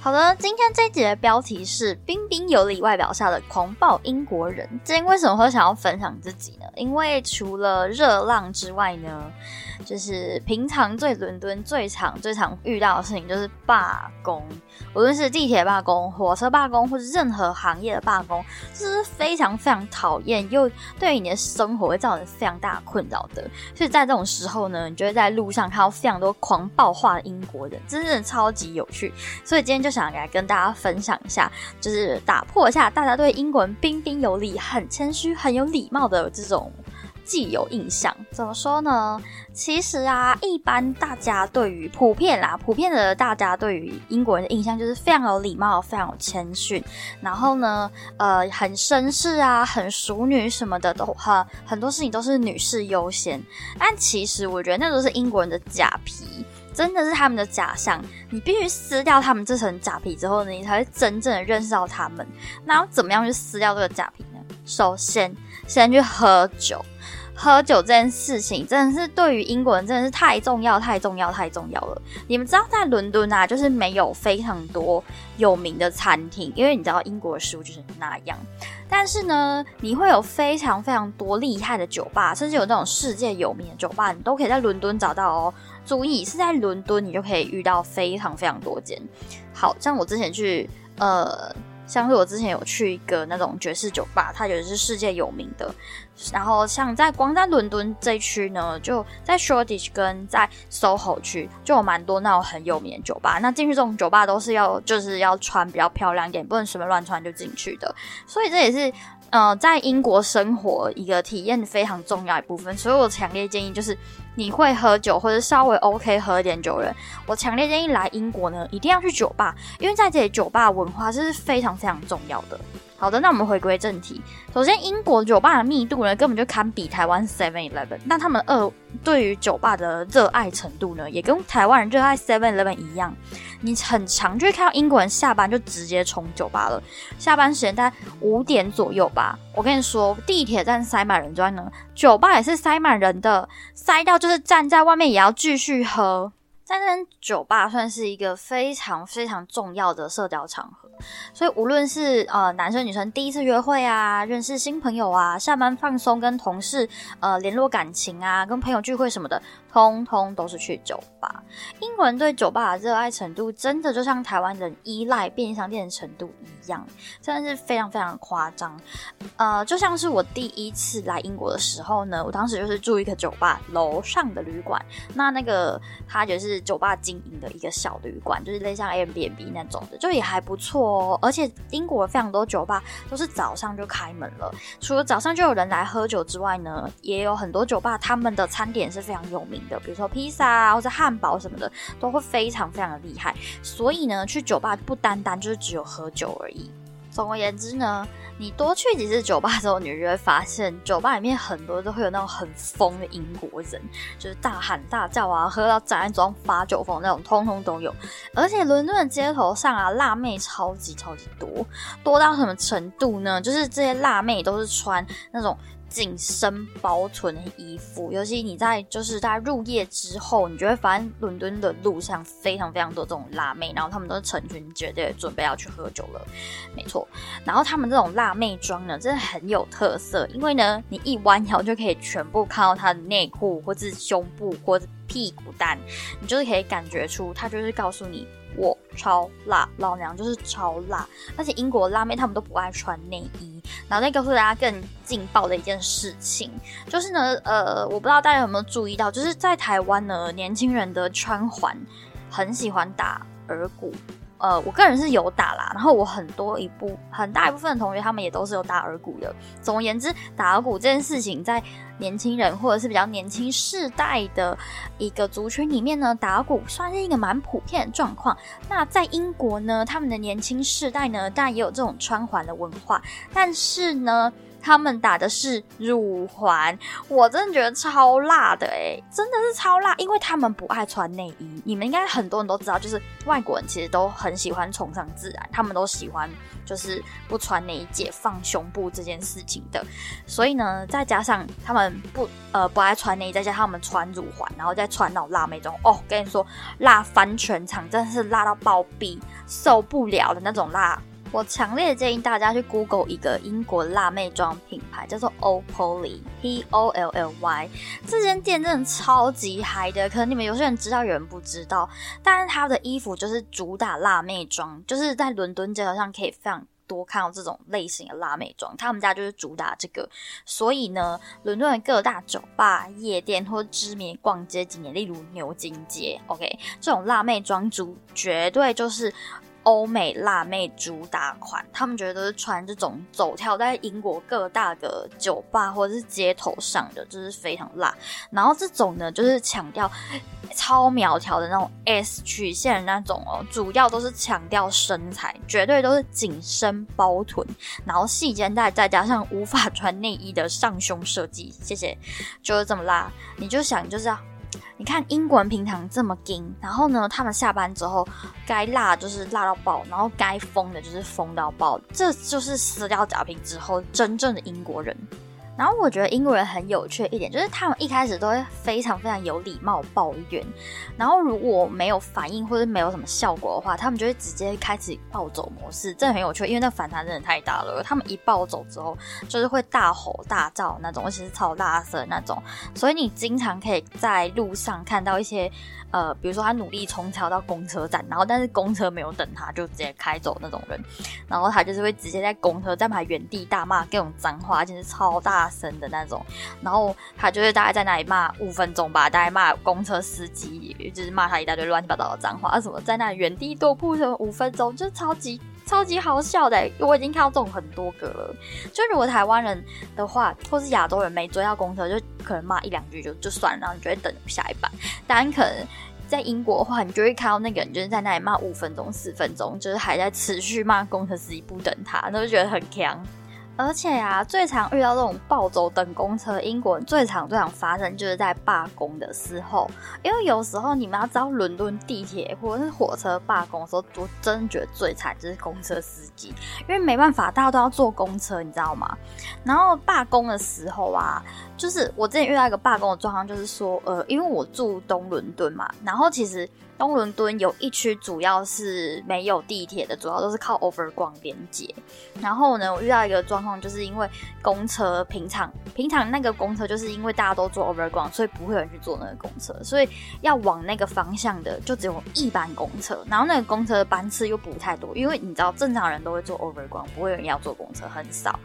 好的，今天这一节的标题是“彬彬有礼外表下的狂暴英国人”。今天为什么会想要分享自己呢？因为除了热浪之外呢？就是平常最伦敦最常最常遇到的事情就是罢工，无论是地铁罢工、火车罢工，或者任何行业的罢工，这是非常非常讨厌，又对于你的生活会造成非常大的困扰的。所以在这种时候呢，你就会在路上看到非常多狂暴化的英国人，真的超级有趣。所以今天就就想来跟大家分享一下，就是打破一下大家对英国人彬彬有礼、很谦虚、很有礼貌的这种。既有印象怎么说呢？其实啊，一般大家对于普遍啦，普遍的大家对于英国人的印象就是非常有礼貌、非常有谦逊，然后呢，呃，很绅士啊，很淑女什么的，都很很多事情都是女士优先。但其实我觉得那都是英国人的假皮，真的是他们的假象。你必须撕掉他们这层假皮之后呢，你才会真正的认识到他们。那要怎么样去撕掉这个假皮呢？首先，先去喝酒。喝酒这件事情真的是对于英国人真的是太重要、太重要、太重要了。你们知道在伦敦啊，就是没有非常多有名的餐厅，因为你知道英国的食物就是那样。但是呢，你会有非常非常多厉害的酒吧，甚至有那种世界有名的酒吧，你都可以在伦敦找到哦。注意是在伦敦，你就可以遇到非常非常多间。好像我之前去呃。像是我之前有去一个那种爵士酒吧，它也是世界有名的。然后像在光在伦敦这一区呢，就在 Shoreditch 跟在 SoHo 区就有蛮多那种很有名的酒吧。那进去这种酒吧都是要就是要穿比较漂亮一点，不能随便乱穿就进去的。所以这也是呃在英国生活一个体验非常重要一部分。所以我强烈建议就是。你会喝酒或者稍微 OK 喝一点酒人，我强烈建议来英国呢，一定要去酒吧，因为在这里酒吧文化这是非常非常重要的。好的，那我们回归正题。首先，英国酒吧的密度呢，根本就堪比台湾 Seven Eleven。那他们二对于酒吧的热爱程度呢，也跟台湾人热爱 Seven Eleven 一样。你很强就会看到英国人下班就直接冲酒吧了。下班时间在五点左右吧。我跟你说，地铁站塞满人之外呢，酒吧也是塞满人的，塞到就是站在外面也要继续喝。在这边酒吧算是一个非常非常重要的社交场合，所以无论是呃男生女生第一次约会啊，认识新朋友啊，下班放松跟同事呃联络感情啊，跟朋友聚会什么的。通通都是去酒吧。英国人对酒吧的热爱程度，真的就像台湾人依赖便利商店的程度一样，真的是非常非常夸张。呃，就像是我第一次来英国的时候呢，我当时就是住一个酒吧楼上的旅馆，那那个它就是酒吧经营的一个小旅馆，就是类似像 Airbnb 那种的，就也还不错哦。而且英国非常多酒吧都是早上就开门了，除了早上就有人来喝酒之外呢，也有很多酒吧他们的餐点是非常有名。比如说披萨啊，或者汉堡什么的，都会非常非常的厉害。所以呢，去酒吧不单单就是只有喝酒而已。总而言之呢，你多去几次酒吧之后，你就会发现，酒吧里面很多都会有那种很疯的英国人，就是大喊大叫啊，喝到站在桌发酒疯那种，通通都有。而且伦敦的街头上啊，辣妹超级超级多，多到什么程度呢？就是这些辣妹都是穿那种。紧身包臀的衣服，尤其你在就是在入夜之后，你就会发现伦敦的路上非常非常多这种辣妹，然后他们都是成群结队准备要去喝酒了，没错。然后他们这种辣妹装呢，真的很有特色，因为呢，你一弯腰就可以全部看到她的内裤，或是胸部，或者屁股蛋，你就是可以感觉出她就是告诉你。我超辣，老娘就是超辣，而且英国辣妹她们都不爱穿内衣。然后再告诉大家更劲爆的一件事情，就是呢，呃，我不知道大家有没有注意到，就是在台湾呢，年轻人的穿环很喜欢打耳骨。呃，我个人是有打啦，然后我很多一部很大一部分的同学，他们也都是有打耳骨的。总而言之，打耳骨这件事情，在年轻人或者是比较年轻世代的一个族群里面呢，打耳骨算是一个蛮普遍的状况。那在英国呢，他们的年轻世代呢，当然也有这种穿环的文化，但是呢。他们打的是乳环，我真的觉得超辣的诶，真的是超辣，因为他们不爱穿内衣。你们应该很多人都知道，就是外国人其实都很喜欢崇尚自然，他们都喜欢就是不穿内衣解放胸部这件事情的。所以呢，再加上他们不呃不爱穿内衣，再加上他们穿乳环，然后再穿那种辣妹装，哦，跟你说辣翻全场，真的是辣到爆毙，受不了的那种辣。我强烈建议大家去 Google 一个英国辣妹装品牌，叫做 Opolly，P O L L Y。这间店真的超级嗨的，可能你们有些人知道，有人不知道。但是它的衣服就是主打辣妹装，就是在伦敦街头上可以非常多看到这种类型的辣妹装。他们家就是主打这个，所以呢，伦敦的各大酒吧、夜店或知名逛街景点，例如牛津街，OK，这种辣妹装主绝对就是。欧美辣妹主打款，他们觉得都是穿这种走跳在英国各大的酒吧或者是街头上的，就是非常辣。然后这种呢，就是强调超苗条的那种 S 曲线的那种哦，主要都是强调身材，绝对都是紧身包臀，然后细肩带，再加上无法穿内衣的上胸设计。谢谢，就是这么辣，你就想就是要。你看英国人平常这么硬，然后呢，他们下班之后该辣就是辣到爆，然后该疯的就是疯到爆，这就是撕掉假皮之后真正的英国人。然后我觉得英国人很有趣一点，就是他们一开始都会非常非常有礼貌抱怨，然后如果没有反应或者没有什么效果的话，他们就会直接开始暴走模式，这很有趣，因为那反弹真的太大了。他们一暴走之后，就是会大吼大叫那种，而且是超大声那种，所以你经常可以在路上看到一些。呃，比如说他努力冲超到公车站，然后但是公车没有等他，就直接开走那种人，然后他就是会直接在公车站牌原地大骂各种脏话，就是超大声的那种，然后他就是大概在那里骂五分钟吧，大概骂公车司机，就是骂他一大堆乱七八糟的脏话，什么在那里原地踱步什么五分钟，就超级超级好笑的，我已经看到这种很多个了。就如果台湾人的话，或是亚洲人没追到公车，就可能骂一两句就就算了，然后你就会等下一班，但可能。在英国的话，你就会看到那个人就是在那里骂五分钟、四分钟，就是还在持续骂公车司机不等他，那就觉得很强。而且啊，最常遇到这种暴走等公车，英国人最常最常发生就是在罢工的时候。因为有时候你们要知道，伦敦地铁或者是火车罢工的时候，我真觉得最惨就是公车司机，因为没办法，大家都要坐公车，你知道吗？然后罢工的时候啊，就是我之前遇到一个罢工的状况，就是说，呃，因为我住东伦敦嘛，然后其实。东伦敦有一区主要是没有地铁的，主要都是靠 Overground 连接。然后呢，我遇到一个状况，就是因为公车平常平常那个公车就是因为大家都坐 over 广所以不会有人去坐那个公车，所以要往那个方向的就只有一班公车。然后那个公车的班次又不太多，因为你知道正常人都会坐 over 广不会有人要坐公车，很少。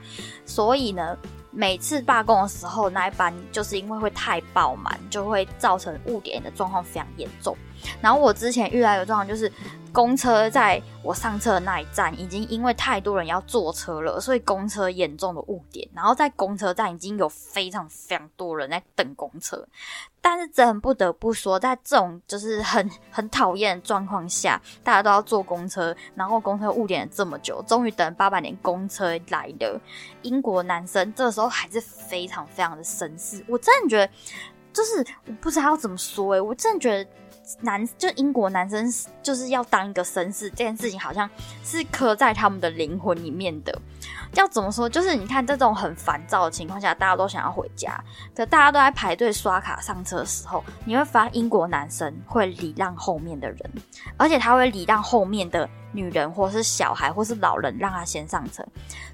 所以呢。每次罢工的时候，那一班就是因为会太爆满，就会造成误点的状况非常严重。然后我之前遇到一个状况，就是公车在我上车的那一站，已经因为太多人要坐车了，所以公车严重的误点。然后在公车站已经有非常非常多人在等公车。但是真不得不说，在这种就是很很讨厌的状况下，大家都要坐公车，然后公车误点了这么久，终于等八百年公车来的英国男生，这时候还是非常非常的绅士。我真的觉得，就是我不知道要怎么说诶，我真的觉得男就英国男生就是要当一个绅士，这件事情好像是刻在他们的灵魂里面的。要怎么说？就是你看，这种很烦躁的情况下，大家都想要回家，可大家都在排队刷卡上车的时候，你会发现英国男生会礼让后面的人，而且他会礼让后面的女人，或是小孩，或是老人，让他先上车。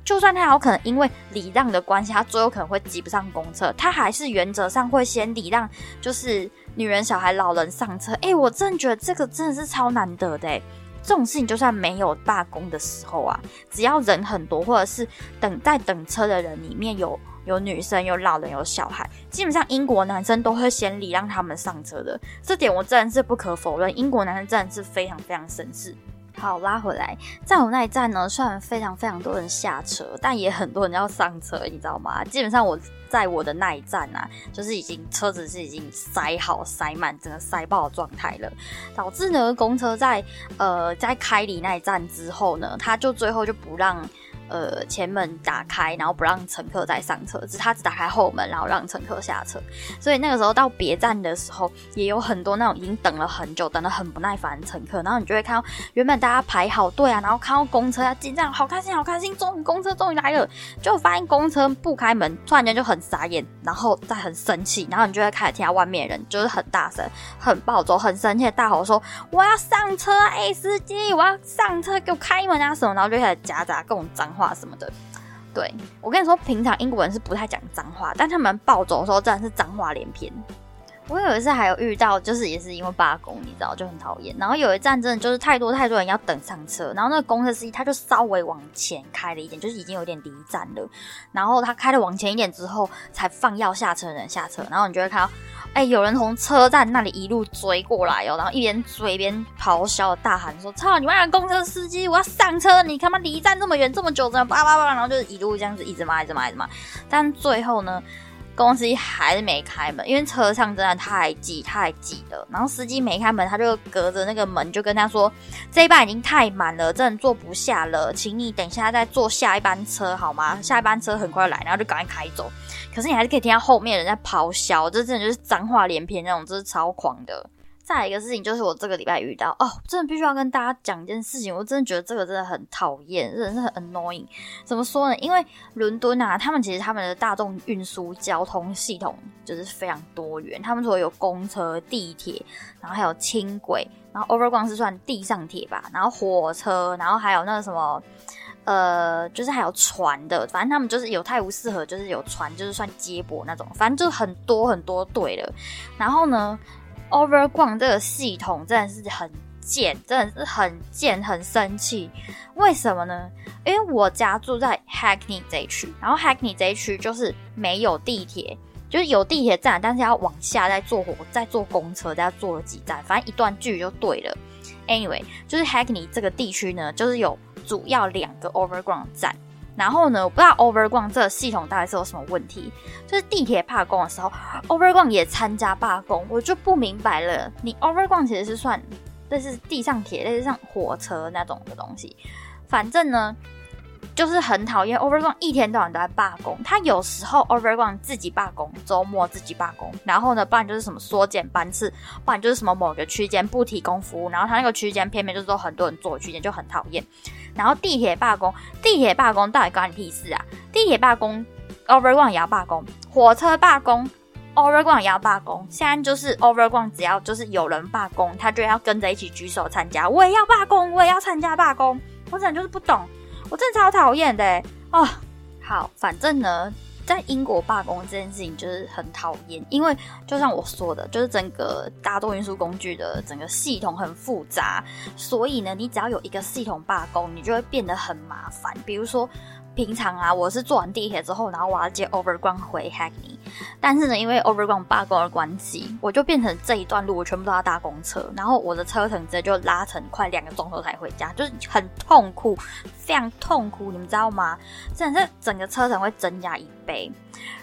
就算他有可能因为礼让的关系，他最后可能会挤不上公车，他还是原则上会先礼让，就是女人、小孩、老人上车。哎，我真的觉得这个真的是超难得的。这种事情就算没有罢工的时候啊，只要人很多，或者是等在等车的人里面有有女生、有老人、有小孩，基本上英国男生都会先礼让他们上车的。这点我真的是不可否认，英国男生真的是非常非常绅士。好，拉回来，在我那一站呢，虽然非常非常多人下车，但也很多人要上车，你知道吗？基本上我在我的那一站啊，就是已经车子是已经塞好塞满，整个塞爆的状态了，导致呢，公车在呃在开离那一站之后呢，他就最后就不让呃前门打开，然后不让乘客再上车，只他只打开后门，然后让乘客下车。所以那个时候到别站的时候，也有很多那种已经等了很久、等得很不耐烦的乘客，然后你就会看到原本大家排好队啊，然后看到公车要进站，好开心，好开心，终于公车终于来了，就发现公车不开门，突然间就很傻眼，然后再很生气，然后你就会开始听到外面人就是很大声、很暴走、很生气的大吼说：“我要上车，哎，司机，我要上车，给我开门啊什么！”然后就开始夹杂各种脏话话什么的。对我跟你说，平常英国人是不太讲脏话，但他们暴走的时候真的是脏话连篇。我有一次还有遇到，就是也是因为罢工，你知道就很讨厌。然后有一站真的就是太多太多人要等上车，然后那个公车司机他就稍微往前开了一点，就是已经有点离站了。然后他开了往前一点之后，才放要下车的人下车。然后你就会看到，哎，有人从车站那里一路追过来哦，然后一边追一边咆哮大喊说：“操你妈的公车司机，我要上车！你他妈离站这么远这么久，怎么叭叭叭？”然后就是一路这样子一直骂一直骂一直骂。但最后呢？公司还是没开门，因为车上真的太挤太挤了。然后司机没开门，他就隔着那个门就跟他说：“这一班已经太满了，真的坐不下了，请你等一下再坐下一班车好吗？下一班车很快来。”然后就赶快开走。可是你还是可以听到后面人在咆哮，这真的就是脏话连篇那种，这是超狂的。再一个事情就是我这个礼拜遇到哦，真的必须要跟大家讲一件事情，我真的觉得这个真的很讨厌，真的是很 annoying。怎么说呢？因为伦敦啊，他们其实他们的大众运输交通系统就是非常多元，他们说有公车、地铁，然后还有轻轨，然后 Overground 是算地上铁吧，然后火车，然后还有那个什么，呃，就是还有船的，反正他们就是有泰晤士河，就是有船，就是算接驳那种，反正就是很多很多对的。然后呢？Overground 这个系统真的是很贱，真的是很贱，很生气。为什么呢？因为我家住在 Hackney 这一区，然后 Hackney 这一区就是没有地铁，就是有地铁站，但是要往下再坐火，再坐公车，再坐了几站，反正一段距离就对了。Anyway，就是 Hackney 这个地区呢，就是有主要两个 Overground 站。然后呢，我不知道 Overground 这个系统大概是有什么问题。就是地铁罢工的时候，Overground 也参加罢工，我就不明白了。你 Overground 其实是算类似地上铁，类似像火车那种的东西。反正呢，就是很讨厌 Overground 一天到晚都在罢工。他有时候 Overground 自己罢工，周末自己罢工，然后呢，不然就是什么缩减班次，不然就是什么某个区间不提供服务，然后他那个区间偏偏就是说很多人坐区间，就很讨厌。然后地铁罢工，地铁罢工到底关你屁事啊？地铁罢工，Overground 也要罢工；火车罢工，Overground 也要罢工。现在就是 Overground，只要就是有人罢工，他就要跟着一起举手参加。我也要罢工，我也要参加罢工。我真的就是不懂，我真的超讨厌的哦。好，反正呢。在英国罢工这件事情就是很讨厌，因为就像我说的，就是整个大众运输工具的整个系统很复杂，所以呢，你只要有一个系统罢工，你就会变得很麻烦。比如说。平常啊，我是坐完地铁之后，然后我要接 Overground 回 Hackney，但是呢，因为 Overground 罢工的关系，我就变成这一段路我全部都要搭公车，然后我的车程直接就拉成快两个钟头才回家，就是很痛苦，非常痛苦，你们知道吗？真的是整个车程会增加一倍。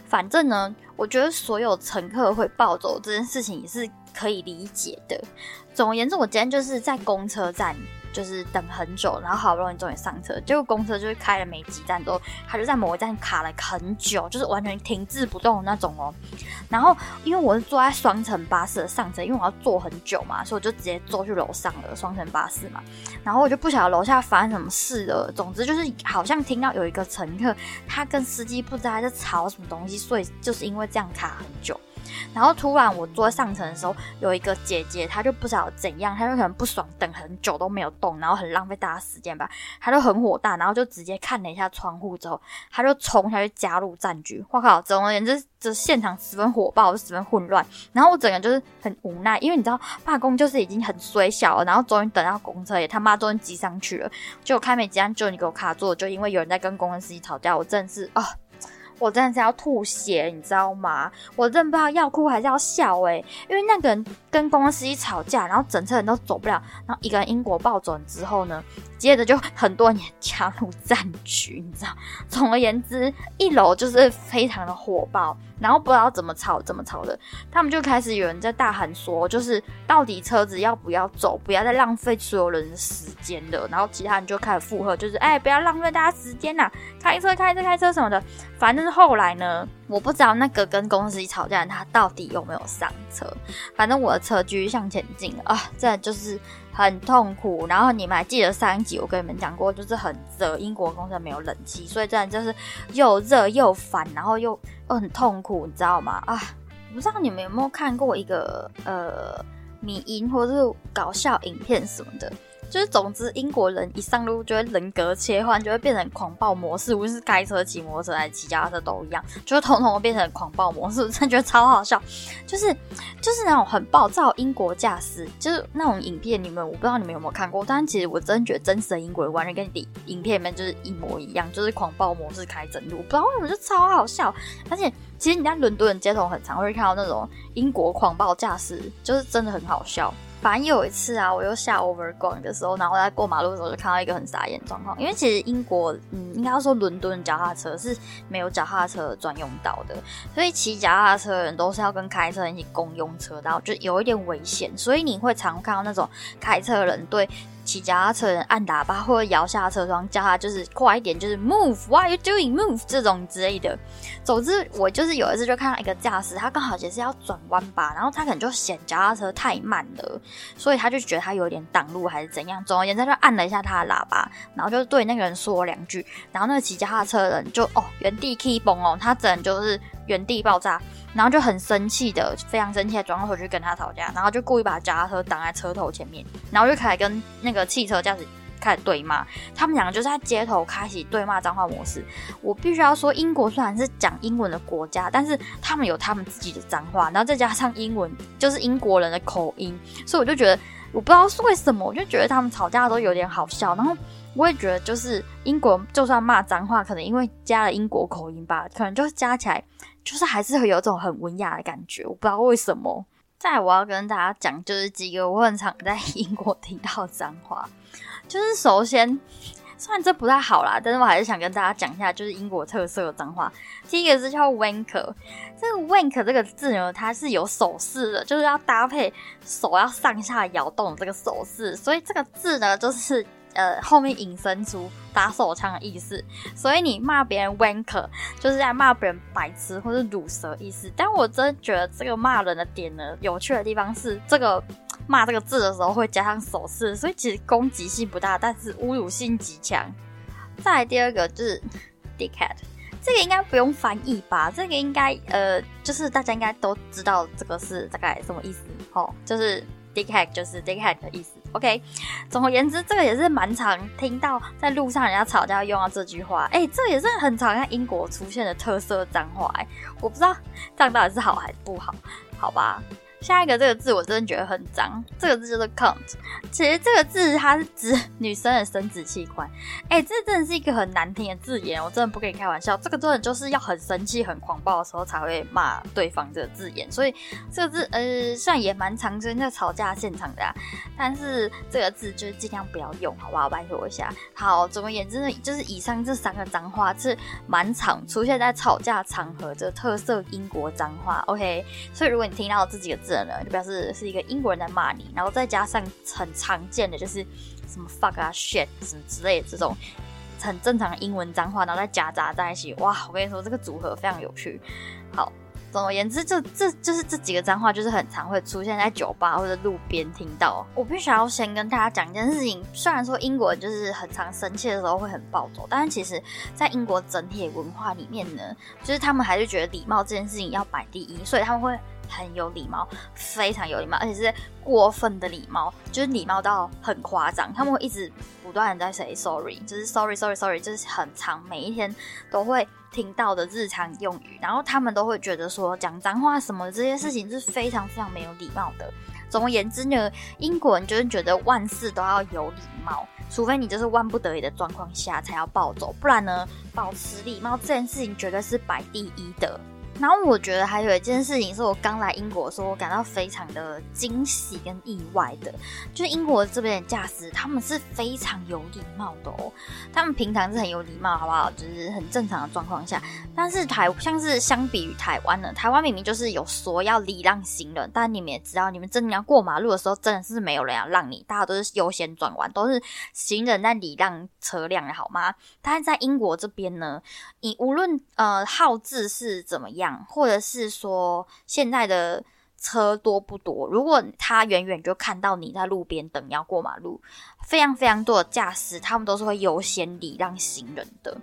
反正呢，我觉得所有乘客会暴走这件事情也是可以理解的。总而言之，我今天就是在公车站。就是等很久，然后好不容易终于上车，结果公车就是开了没几站之后，他就在某一站卡了很久，就是完全停滞不动的那种哦。然后因为我是坐在双层巴士的上车，因为我要坐很久嘛，所以我就直接坐去楼上了双层巴士嘛。然后我就不晓得楼下发生什么事了，总之就是好像听到有一个乘客他跟司机不知道在吵什么东西，所以就是因为这样卡很久。然后突然我坐上层的时候，有一个姐姐，她就不知道怎样，她就可能不爽，等很久都没有动，然后很浪费大家时间吧，她就很火大，然后就直接看了一下窗户之后，她就冲下去加入战局。我靠，总而言之，这现场十分火爆，十分混乱。然后我整个就是很无奈，因为你知道罢工就是已经很衰小了，然后终于等到公车也他妈终于挤上去了，结果开没几站就你给我卡住，就因为有人在跟公车司机吵架，我真的是啊。我真的是要吐血，你知道吗？我真不知道要哭还是要笑诶，因为那个人跟公司一吵架，然后整车人都走不了，然后一个人英国暴走之后呢，接着就很多人加入战局，你知道？总而言之，一楼就是非常的火爆，然后不知道怎么吵怎么吵的，他们就开始有人在大喊说，就是到底车子要不要走，不要再浪费所有人的时间了。然后其他人就开始附和，就是哎，不要浪费大家时间呐，开车开车开车什么的。反正是后来呢，我不知道那个跟公司吵架的他到底有没有上车。反正我的车继续向前进啊，这就是很痛苦。然后你们还记得上一集我跟你们讲过，就是很热，英国公司没有冷气，所以这样就是又热又烦，然后又又很痛苦，你知道吗？啊，不知道你们有没有看过一个呃迷音或者是搞笑影片什么的。就是，总之，英国人一上路就会人格切换，就会变成狂暴模式，无论是开车、骑摩托车还是骑脚踏车都一样，就会统统变成狂暴模式。真的觉得超好笑，就是，就是那种很暴躁英国驾驶，就是那种影片，你们我不知道你们有没有看过，但其实我真觉得真实的英国人完全跟你影片里面就是一模一样，就是狂暴模式开整路，不知道为什么就超好笑。而且，其实你在伦敦街头很常会看到那种英国狂暴驾驶，就是真的很好笑。反正有一次啊，我又下 Overground 的时候，然后在过马路的时候就看到一个很傻眼状况。因为其实英国，嗯，应该要说伦敦脚踏车是没有脚踏车专用道的，所以骑脚踏车的人都是要跟开车人一起共用车道，就有一点危险。所以你会常看到那种开车人对。骑脚踏车人按喇叭或者摇下车窗，叫他就是快一点，就是 move，what are you doing，move 这种之类的。总之，我就是有一次就看到一个驾驶，他刚好也是要转弯吧，然后他可能就嫌脚踏车太慢了，所以他就觉得他有点挡路还是怎样。总而言之，就按了一下他的喇叭，然后就对那个人说了两句，然后那个骑脚踏车的人就哦原地 keep 崩哦，他整就是原地爆炸。然后就很生气的，非常生气的转过头去跟他吵架，然后就故意把脚踏车挡在车头前面，然后就开始跟那个汽车驾驶开始对骂。他们两个就是在街头开启对骂脏话模式。我必须要说，英国虽然是讲英文的国家，但是他们有他们自己的脏话，然后再加上英文就是英国人的口音，所以我就觉得，我不知道是为什么，我就觉得他们吵架都有点好笑。然后我也觉得，就是英国就算骂脏话，可能因为加了英国口音吧，可能就加起来。就是还是会有种很文雅的感觉，我不知道为什么。再我要跟大家讲，就是几个我很常在英国听到脏话。就是首先，虽然这不太好啦，但是我还是想跟大家讲一下，就是英国特色的脏话。第一个是叫 wink，这个 wink 这个字呢，它是有手势的，就是要搭配手要上下摇动这个手势，所以这个字呢，就是。呃，后面引申出打手枪的意思，所以你骂别人 wanker 就是在骂别人白痴或者乳蛇意思。但我真觉得这个骂人的点呢，有趣的地方是这个骂这个字的时候会加上手势，所以其实攻击性不大，但是侮辱性极强。再来第二个就是 dickhead，这个应该不用翻译吧？这个应该呃，就是大家应该都知道这个是大概什么意思哦，就是 dickhead 就是 dickhead 的意思。OK，总而言之，这个也是蛮常听到在路上人家吵架用到这句话。哎，这也是很常在英国出现的特色脏话。哎，我不知道这样到底是好还是不好？好吧。下一个这个字我真的觉得很脏，这个字就是 cunt。其实这个字它是指女生的生殖器官。哎，这真的是一个很难听的字眼，我真的不跟你开玩笑。这个真的就是要很生气、很狂暴的时候才会骂对方这个字眼。所以这个字呃，虽然也蛮常见在吵架现场的，啊但是这个字就是尽量不要用，好不好？拜托一下。好，总而言之呢，就是以上这三个脏话是蛮常出现在吵架场合的特色英国脏话。OK，所以如果你听到这几个。字就表示是一个英国人在骂你，然后再加上很常见的就是什么 fuck 啊 shit 什么之类的这种很正常的英文脏话，然后再夹杂在一起，哇！我跟你说这个组合非常有趣。好，总而言之，就这就是这几个脏话，就是很常会出现在酒吧或者路边听到。我必须要先跟大家讲一件事情，虽然说英国人就是很常生气的时候会很暴走，但是其实在英国整体文化里面呢，就是他们还是觉得礼貌这件事情要摆第一，所以他们会。很有礼貌，非常有礼貌，而且是过分的礼貌，就是礼貌到很夸张。他们会一直不断的在 say sorry，就是 sorry sorry sorry，就是很长，每一天都会听到的日常用语。然后他们都会觉得说讲脏话什么这些事情是非常非常没有礼貌的。总而言之呢，英国人就是觉得万事都要有礼貌，除非你就是万不得已的状况下才要暴走，不然呢，保持礼貌这件事情绝对是摆第一的。然后我觉得还有一件事情是我刚来英国的时候，我感到非常的惊喜跟意外的，就是英国这边的驾驶他们是非常有礼貌的哦。他们平常是很有礼貌，好不好？就是很正常的状况下，但是台像是相比于台湾呢，台湾明明就是有说要礼让行人，但你们也知道，你们真的要过马路的时候，真的是没有人要让你，大家都是优先转弯，都是行人在礼让车辆好吗？但是在英国这边呢，你无论呃号字是怎么样。或者是说现在的车多不多？如果他远远就看到你在路边等要过马路，非常非常多的驾驶，他们都是会优先礼让行人的。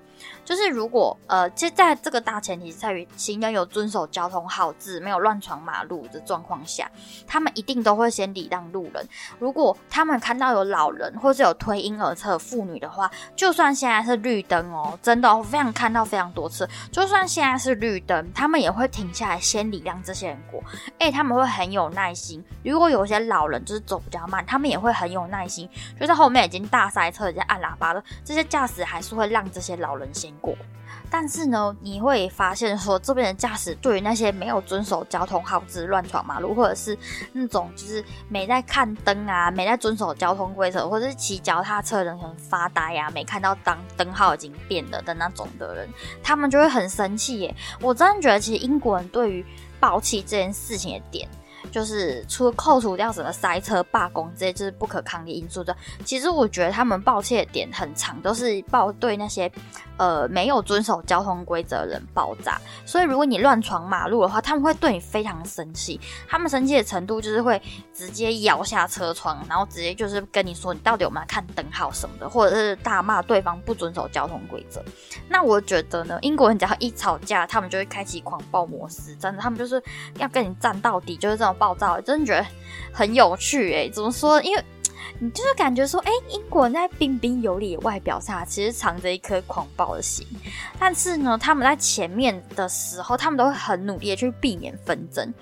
就是如果呃，其实在这个大前提是在于行人有遵守交通号志，没有乱闯马路的状况下，他们一定都会先礼让路人。如果他们看到有老人或是有推婴儿车妇女的话，就算现在是绿灯哦，真的我非常看到非常多次，就算现在是绿灯，他们也会停下来先礼让这些人过。哎，他们会很有耐心。如果有些老人就是走比较慢，他们也会很有耐心，就是后面已经大塞车、已经按喇叭了，这些驾驶还是会让这些老人先。过，但是呢，你会发现说，这边的驾驶对于那些没有遵守交通号志、乱闯马路，或者是那种就是没在看灯啊、没在遵守交通规则，或者是骑脚踏车的人很发呆呀、没看到当灯号已经变了的那种的人，他们就会很生气耶。我真的觉得，其实英国人对于暴气这件事情的点。就是除了扣除掉什么塞车、罢工这些就是不可抗力因素的，其实我觉得他们抱歉点很长，都是抱对那些呃没有遵守交通规则的人爆炸。所以如果你乱闯马路的话，他们会对你非常生气。他们生气的程度就是会直接摇下车窗，然后直接就是跟你说你到底有没有看灯号什么的，或者是大骂对方不遵守交通规则。那我觉得呢，英国人只要一吵架，他们就会开启狂暴模式，真的，他们就是要跟你战到底，就是这种。暴躁，真的觉得很有趣诶。怎么说？因为你就是感觉说，哎，英国人在彬彬有礼外表下，其实藏着一颗狂暴的心。但是呢，他们在前面的时候，他们都会很努力的去避免纷争。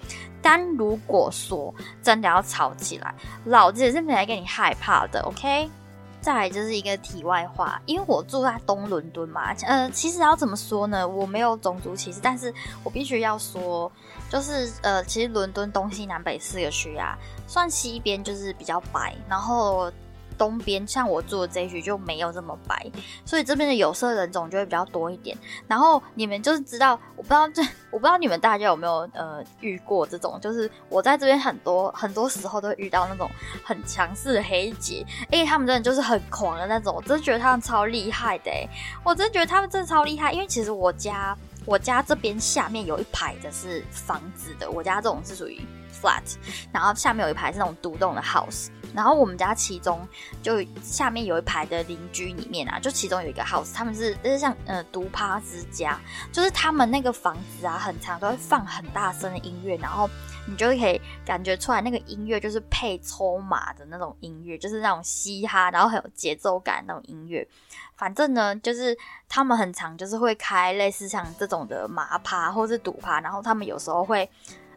但如果说真的要吵起来，老子也是没来给你害怕的。OK。再来就是一个题外话，因为我住在东伦敦嘛，呃，其实要怎么说呢？我没有种族歧视，但是我必须要说，就是呃，其实伦敦东西南北四个区啊，算西边就是比较白，然后。东边像我住的这一区就没有这么白，所以这边的有色人种就会比较多一点。然后你们就是知道，我不知道这，我不知道你们大家有没有呃遇过这种，就是我在这边很多很多时候都会遇到那种很强势的黑姐，因为他们真的就是很狂的那种，我真的觉得他们超厉害的，我真的觉得他们真的超厉害。因为其实我家我家这边下面有一排的是房子的，我家这种是属于 flat，然后下面有一排是那种独栋的 house。然后我们家其中就下面有一排的邻居里面啊，就其中有一个 house，他们是就是像呃独趴之家，就是他们那个房子啊，很长都会放很大声的音乐，然后你就可以感觉出来那个音乐就是配抽马的那种音乐，就是那种嘻哈，然后很有节奏感那种音乐。反正呢，就是他们很长就是会开类似像这种的马趴或是赌趴，然后他们有时候会。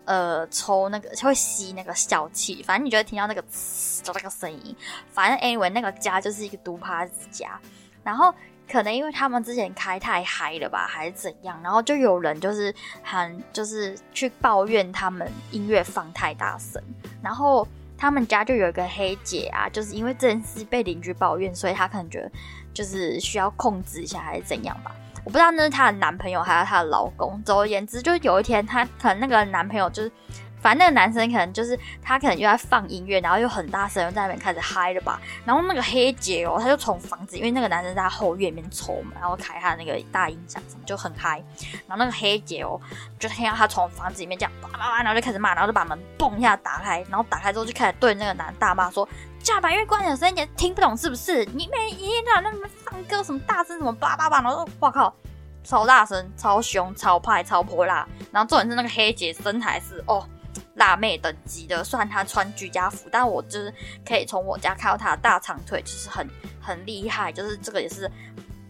呃，抽那个会吸那个小气，反正你就会听到那个呲的那个声音。反正 anyway 那个家就是一个毒趴子家，然后可能因为他们之前开太嗨了吧，还是怎样，然后就有人就是很就是去抱怨他们音乐放太大声，然后他们家就有一个黑姐啊，就是因为这件事被邻居抱怨，所以她可能觉得就是需要控制一下还是怎样吧。我不知道那是她的男朋友还是她的老公。总而言之，就是有一天，她可能那个男朋友就是，反正那个男生可能就是他可能又在放音乐，然后又很大声，又在那边开始嗨了吧。然后那个黑姐哦，她就从房子，因为那个男生在后院里面抽嘛，然后开他那个大音响什么，就很嗨。然后那个黑姐哦，就听到他从房子里面这样叭叭叭，然后就开始骂，然后就把门嘣一下打开，然后打开之后就开始对那个男大骂说。叫把音乐关小声一点，听不懂是不是？你每一天到晚在那边放歌，什么大声什么叭叭叭，然后哇靠，超大声、超凶、超派、超泼辣。然后重点是那个黑姐身材是哦辣妹等级的，虽然她穿居家服，但我就是可以从我家看到她的大长腿，就是很很厉害，就是这个也是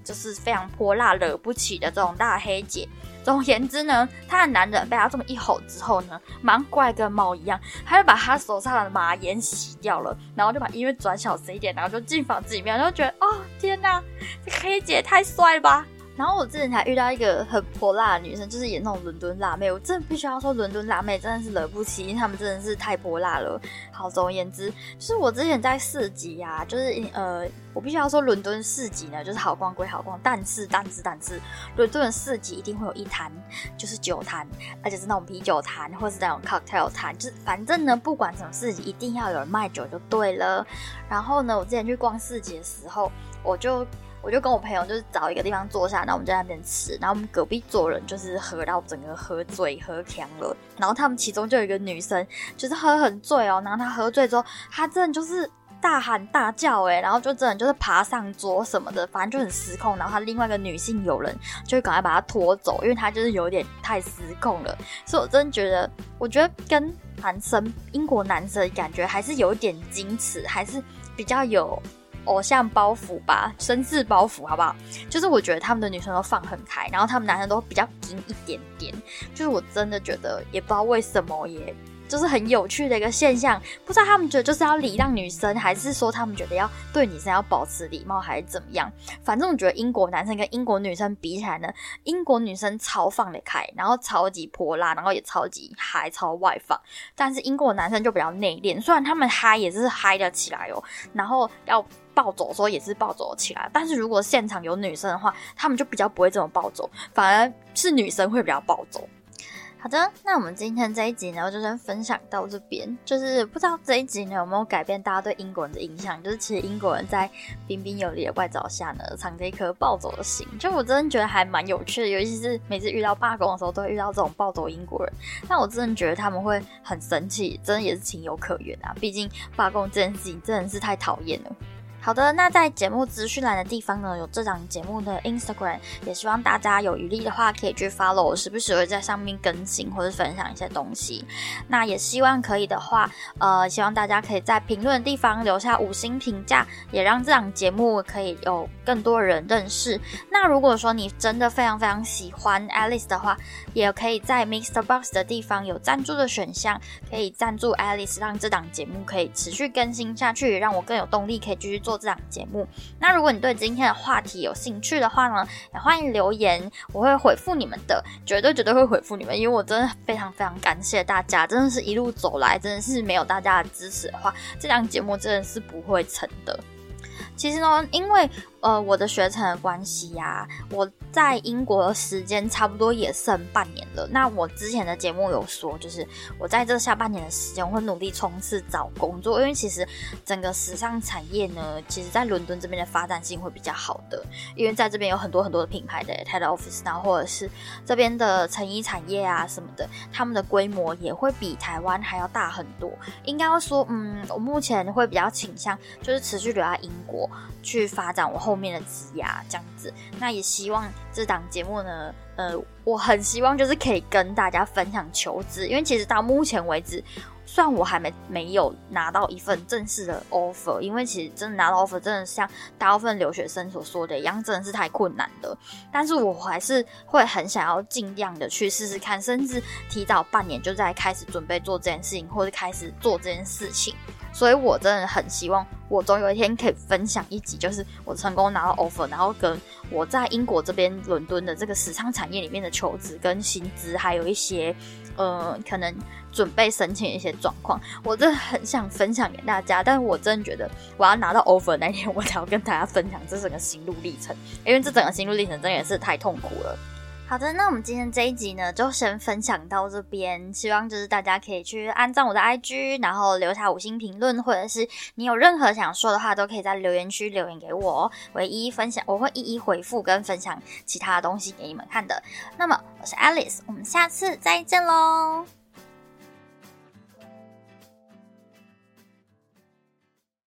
就是非常泼辣、惹不起的这种大黑姐。总而言之呢，他的男人被他这么一吼之后呢，蛮怪跟猫一样，他就把他手上的马眼洗掉了，然后就把音乐转小声一点，然后就进房子里面，然后觉得哦天哪，这黑姐太帅了吧！然后我之前才遇到一个很泼辣的女生，就是演那种伦敦辣妹。我真的必须要说，伦敦辣妹真的是惹不起，因为她们真的是太泼辣了。好，总而言之，就是我之前在市集呀，就是呃，我必须要说，伦敦市集呢，就是好逛归好逛，但是但是但是，伦敦的市集一定会有一摊，就是酒摊，而且是那种啤酒摊，或是那种 cocktail 摊，就是反正呢，不管什么市集，一定要有人卖酒就对了。然后呢，我之前去逛市集的时候，我就。我就跟我朋友就是找一个地方坐下，然后我们在那边吃，然后我们隔壁桌人就是喝到整个喝醉喝强了，然后他们其中就有一个女生，就是喝很醉哦，然后她喝醉之后，她真的就是大喊大叫哎，然后就真的就是爬上桌什么的，反正就很失控，然后她另外一个女性友人就赶快把她拖走，因为她就是有点太失控了，所以我真的觉得，我觉得跟男生英国男生感觉还是有一点 矜持，还是比较有。偶像包袱吧，绅士包袱，好不好？就是我觉得他们的女生都放很开，然后他们男生都比较紧一点点。就是我真的觉得，也不知道为什么耶。就是很有趣的一个现象，不知道他们觉得就是要礼让女生，还是说他们觉得要对女生要保持礼貌，还是怎么样？反正我觉得英国男生跟英国女生比起来呢，英国女生超放得开，然后超级泼辣，然后也超级嗨、超外放。但是英国男生就比较内敛，虽然他们嗨也是嗨得起来哦，然后要暴走的时候也是暴走起来，但是如果现场有女生的话，他们就比较不会这么暴走，反而是女生会比较暴走。好的，那我们今天这一集呢，就先分享到这边。就是不知道这一集呢有没有改变大家对英国人的印象？就是其实英国人在彬彬有礼的外表下呢，藏着一颗暴走的心。就我真的觉得还蛮有趣的，尤其是每次遇到罢工的时候，都会遇到这种暴走英国人。但我真的觉得他们会很生气，真的也是情有可原啊。毕竟罢工这件事情真的是太讨厌了。好的，那在节目资讯栏的地方呢，有这档节目的 Instagram，也希望大家有余力的话可以去 follow，我时不时会在上面更新或者分享一些东西。那也希望可以的话，呃，希望大家可以在评论的地方留下五星评价，也让这档节目可以有更多人认识。那如果说你真的非常非常喜欢 Alice 的话，也可以在 Mr. Box 的地方有赞助的选项，可以赞助 Alice，让这档节目可以持续更新下去，让我更有动力可以继续做。这档节目，那如果你对今天的话题有兴趣的话呢，也欢迎留言，我会回复你们的，绝对绝对会回复你们，因为我真的非常非常感谢大家，真的是一路走来，真的是没有大家的支持的话，这档节目真的是不会成的。其实呢，因为呃我的学程的关系呀，我在英国的时间差不多也剩半年了。那我之前的节目有说，就是我在这下半年的时间，我会努力冲刺找工作。因为其实整个时尚产业呢，其实在伦敦这边的发展性会比较好的，因为在这边有很多很多的品牌的 head office，然后或者是这边的成衣产业啊什么的，他们的规模也会比台湾还要大很多。应该说，嗯，我目前会比较倾向就是持续留在英国。去发展我后面的职涯这样子，那也希望这档节目呢，呃，我很希望就是可以跟大家分享求职，因为其实到目前为止。虽然我还没没有拿到一份正式的 offer，因为其实真的拿到 offer，真的像大部分留学生所说的一样，真的是太困难了。但是我还是会很想要尽量的去试试看，甚至提早半年就在开始准备做这件事情，或者开始做这件事情。所以我真的很希望，我总有一天可以分享一集，就是我成功拿到 offer，然后跟我在英国这边伦敦的这个时尚产业里面的求职跟薪资，还有一些呃可能。准备申请一些状况，我真的很想分享给大家，但是我真的觉得我要拿到 offer 那天，我才要跟大家分享这整个心路历程，因为这整个心路历程真的也是太痛苦了。好的，那我们今天这一集呢，就先分享到这边，希望就是大家可以去按赞我的 IG，然后留下五星评论，或者是你有任何想说的话，都可以在留言区留言给我，我一一分享，我会一一回复跟分享其他的东西给你们看的。那么我是 Alice，我们下次再见喽。